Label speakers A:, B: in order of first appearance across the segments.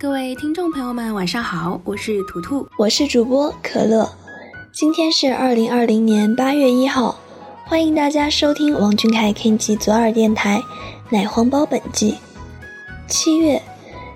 A: 各位听众朋友们，晚上好，我是图图，
B: 我是主播可乐。今天是二零二零年八月一号，欢迎大家收听王俊凯 Kenji 左耳电台奶黄包本季。七月，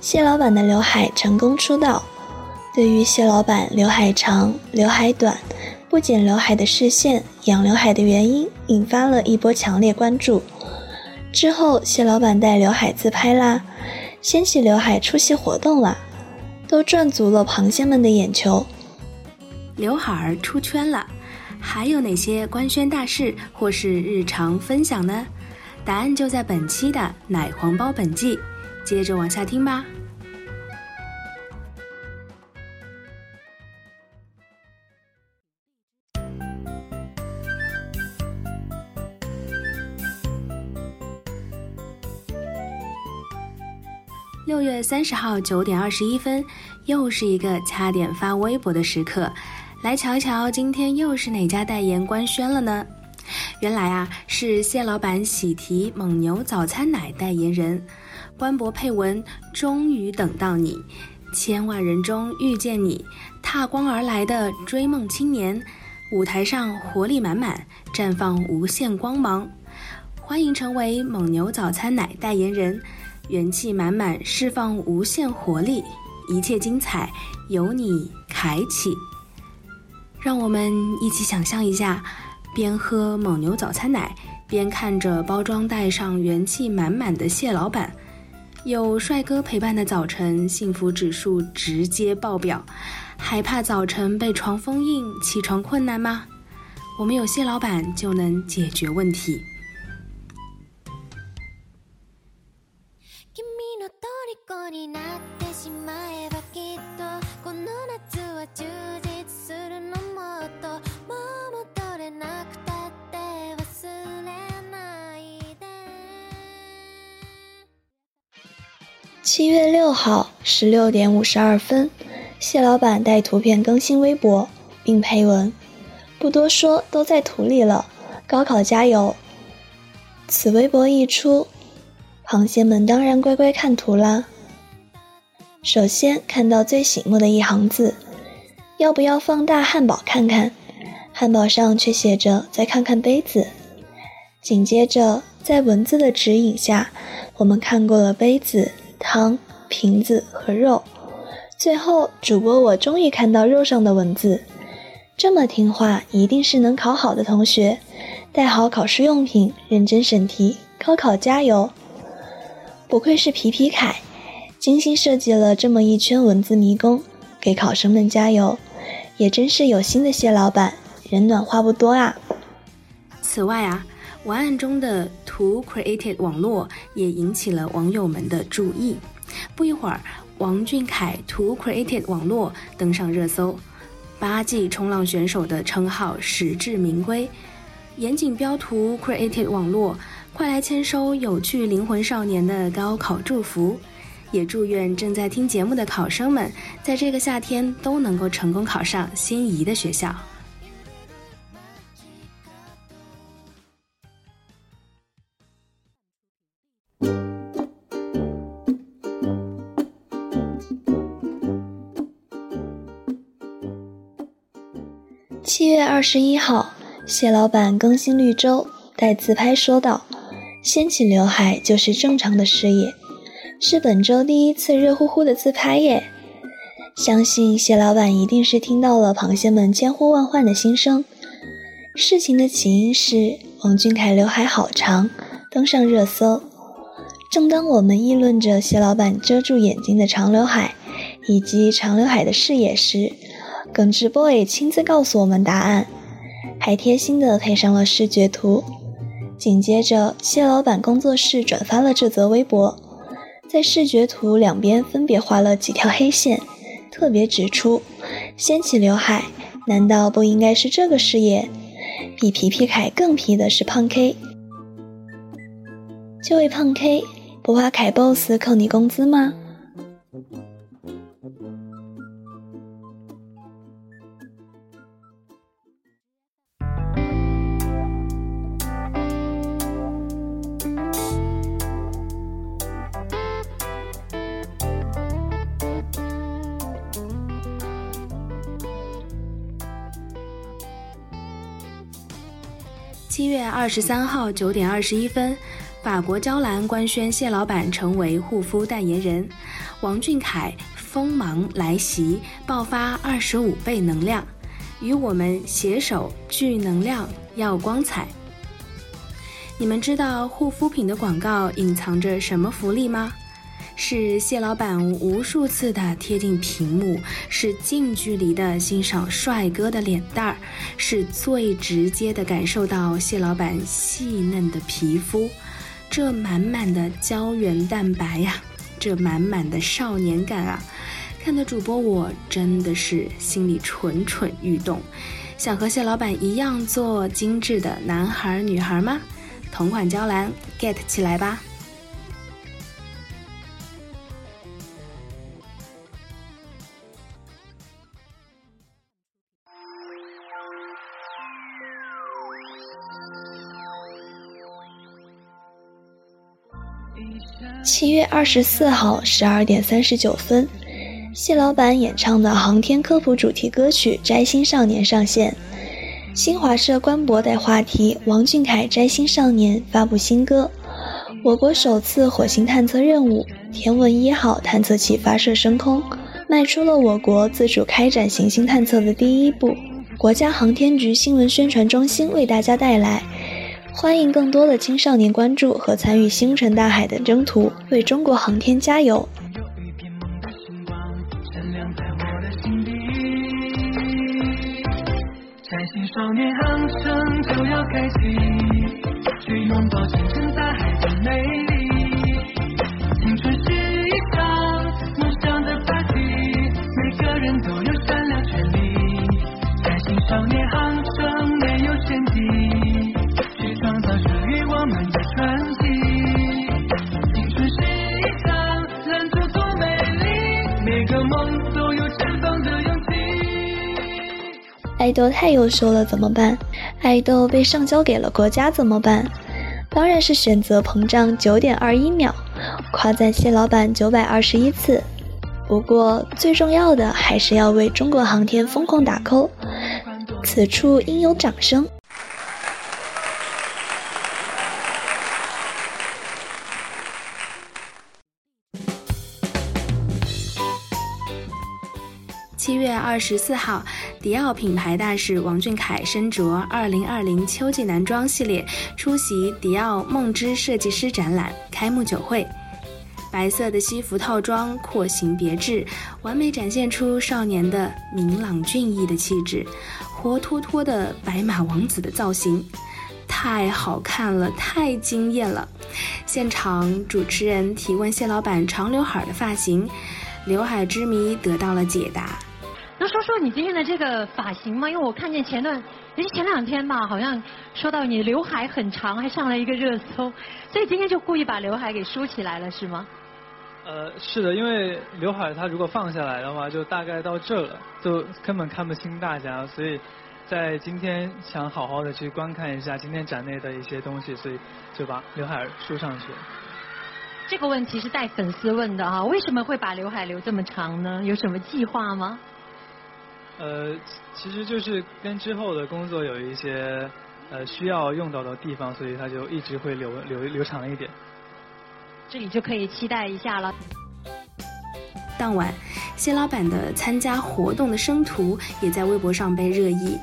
B: 谢老板的刘海成功出道。对于谢老板刘海长、刘海短、不剪刘海的视线、养刘海的原因，引发了一波强烈关注。之后，谢老板带刘海自拍啦，掀起刘海出席活动了，都赚足了螃蟹们的眼球。
A: 刘海儿出圈了，还有哪些官宣大事或是日常分享呢？答案就在本期的奶黄包本季，接着往下听吧。六月三十号九点二十一分，又是一个掐点发微博的时刻。来瞧一瞧，今天又是哪家代言官宣了呢？原来啊，是蟹老板喜提蒙牛早餐奶代言人。官博配文：终于等到你，千万人中遇见你，踏光而来的追梦青年，舞台上活力满满，绽放无限光芒。欢迎成为蒙牛早餐奶代言人。元气满满，释放无限活力，一切精彩由你开启。让我们一起想象一下，边喝蒙牛早餐奶，边看着包装袋上元气满满的蟹老板。有帅哥陪伴的早晨，幸福指数直接爆表。害怕早晨被床封印，起床困难吗？我们有蟹老板就能解决问题。
B: 七月六号十六点五十二分，谢老板带图片更新微博，并配文：“不多说，都在图里了，高考加油。”此微博一出，螃蟹们当然乖乖看图啦。首先看到最醒目的一行字：“要不要放大汉堡看看？”汉堡上却写着：“再看看杯子。”紧接着，在文字的指引下，我们看过了杯子。汤、瓶子和肉，最后主播我终于看到肉上的文字，这么听话，一定是能考好的同学。带好考试用品，认真审题，高考加油！不愧是皮皮凯，精心设计了这么一圈文字迷宫，给考生们加油。也真是有心的谢老板，人暖话不多啊。
A: 此外啊。文案中的图 created 网络也引起了网友们的注意。不一会儿，王俊凯图 created 网络登上热搜，八季冲浪选手的称号实至名归。严谨标图 created 网络，快来签收有趣灵魂少年的高考祝福，也祝愿正在听节目的考生们，在这个夏天都能够成功考上心仪的学校。
B: 七月二十一号，谢老板更新绿洲，带自拍说道：“掀起刘海就是正常的事业，是本周第一次热乎乎的自拍耶。”相信谢老板一定是听到了螃蟹们千呼万唤的心声。事情的起因是王俊凯刘海好长，登上热搜。正当我们议论着谢老板遮住眼睛的长刘海，以及长刘海的视野时，耿直 boy 亲自告诉我们答案，还贴心的配上了视觉图。紧接着，谢老板工作室转发了这则微博，在视觉图两边分别画了几条黑线，特别指出：掀起刘海，难道不应该是这个视野？比皮皮凯更皮的是胖 K，这位胖 K。不怕凯 boss 扣你工资吗？
A: 七月二十三号九点二十一分。法国娇兰官宣谢老板成为护肤代言人，王俊凯锋芒来袭，爆发二十五倍能量，与我们携手聚能量，耀光彩。你们知道护肤品的广告隐藏着什么福利吗？是谢老板无数次的贴近屏幕，是近距离的欣赏帅哥的脸蛋儿，是最直接的感受到谢老板细嫩的皮肤。这满满的胶原蛋白呀，这满满的少年感啊，看的主播我真的是心里蠢蠢欲动，想和谢老板一样做精致的男孩女孩吗？同款娇兰 get 起来吧！
B: 七月二十四号十二点三十九分，谢老板演唱的航天科普主题歌曲《摘星少年》上线。新华社官博带话题：王俊凯《摘星少年》发布新歌。我国首次火星探测任务“天问一号”探测器发射升空，迈出了我国自主开展行星探测的第一步。国家航天局新闻宣传中心为大家带来。欢迎更多的青少年关注和参与星辰大海的征途，为中国航天加油！
C: 摘星少年航程就要开启，去拥抱星辰大海的美丽。青春是一场梦想的芭比每个人都有闪亮权利。摘星少年航程
B: 爱豆太优秀了怎么办？爱豆被上交给了国家怎么办？当然是选择膨胀九点二一秒，夸赞蟹老板九百二十一次。不过最重要的还是要为中国航天疯狂打 call，此处应有掌声。
A: 七月二十四号，迪奥品牌大使王俊凯身着二零二零秋季男装系列出席迪奥梦之设计师展览开幕酒会。白色的西服套装廓形别致，完美展现出少年的明朗俊逸的气质，活脱脱的白马王子的造型，太好看了，太惊艳了！现场主持人提问谢老板长刘海的发型，刘海之谜得到了解答。
D: 能说说你今天的这个发型吗？因为我看见前段，也是前两天吧，好像说到你刘海很长，还上了一个热搜，所以今天就故意把刘海给梳起来了，是吗？
E: 呃，是的，因为刘海它如果放下来的话，就大概到这了，就根本看不清大家，所以在今天想好好的去观看一下今天展内的一些东西，所以就把刘海梳上去了。
D: 这个问题是带粉丝问的啊，为什么会把刘海留这么长呢？有什么计划吗？
E: 呃，其实就是跟之后的工作有一些呃需要用到的地方，所以它就一直会留留留长一点。
D: 这里就可以期待一下了。
A: 当晚，谢老板的参加活动的生图也在微博上被热议。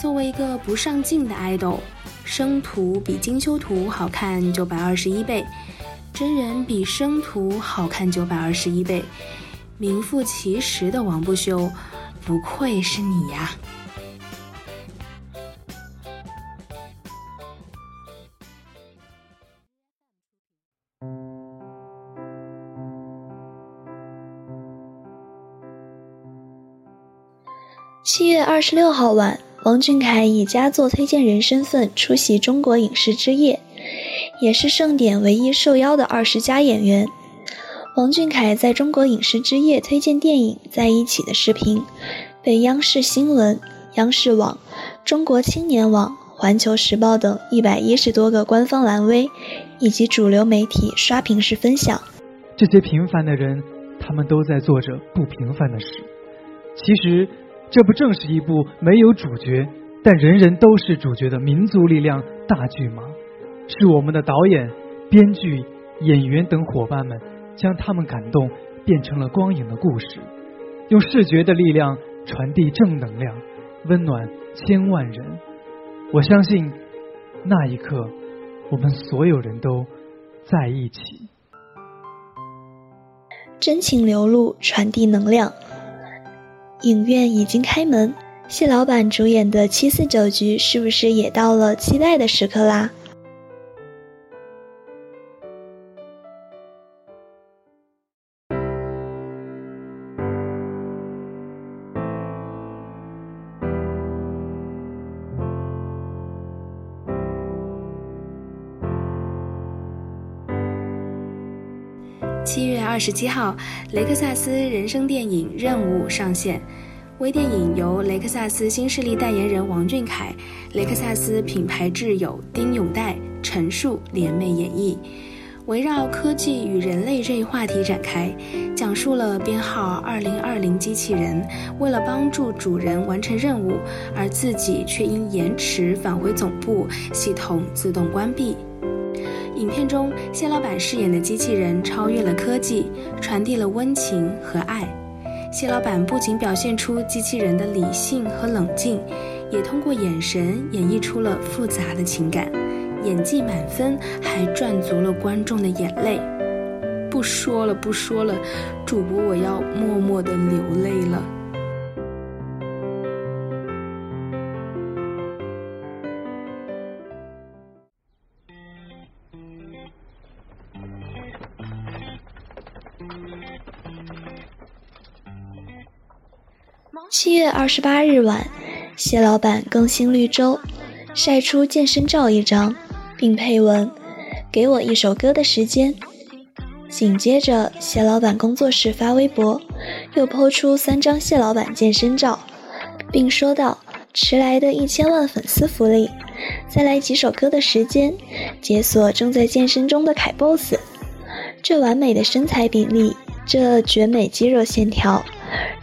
A: 作为一个不上镜的爱豆，生图比精修图好看九百二十一倍，真人比生图好看九百二十一倍，名副其实的王不休，不愧是你呀！
B: 七月二十六号晚。王俊凯以佳作推荐人身份出席中国影视之夜，也是盛典唯一受邀的二十佳演员。王俊凯在中国影视之夜推荐电影《在一起》的视频，被央视新闻、央视网、中国青年网、环球时报等一百一十多个官方蓝微以及主流媒体刷屏式分享。
E: 这些平凡的人，他们都在做着不平凡的事。其实。这不正是一部没有主角，但人人都是主角的民族力量大剧吗？是我们的导演、编剧、演员等伙伴们将他们感动变成了光影的故事，用视觉的力量传递正能量，温暖千万人。我相信那一刻，我们所有人都在一起，
B: 真情流露，传递能量。影院已经开门，谢老板主演的七四九局是不是也到了期待的时刻啦？
A: 十七号，雷克萨斯人生电影《任务》上线。微电影由雷克萨斯新势力代言人王俊凯、雷克萨斯品牌挚友丁永岱、陈数联袂演绎，围绕科技与人类这一话题展开，讲述了编号二零二零机器人为了帮助主人完成任务，而自己却因延迟返回总部，系统自动关闭。影片中，谢老板饰演的机器人超越了科技，传递了温情和爱。谢老板不仅表现出机器人的理性和冷静，也通过眼神演绎出了复杂的情感，演技满分，还赚足了观众的眼泪。不说了，不说了，主播我要默默的流泪了。
B: 七月二十八日晚，谢老板更新绿洲，晒出健身照一张，并配文：“给我一首歌的时间。”紧接着，谢老板工作室发微博，又抛出三张谢老板健身照，并说道：“迟来的一千万粉丝福利，再来几首歌的时间，解锁正在健身中的凯 boss。这完美的身材比例，这绝美肌肉线条。”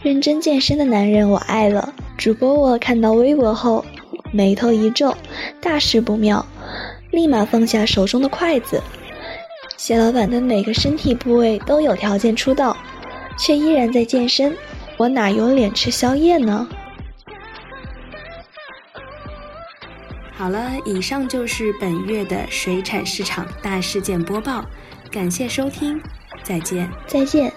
B: 认真健身的男人，我爱了。主播我看到微博后，眉头一皱，大事不妙，立马放下手中的筷子。谢老板的每个身体部位都有条件出道，却依然在健身，我哪有脸吃宵夜呢？
A: 好了，以上就是本月的水产市场大事件播报，感谢收听，再见，
B: 再见。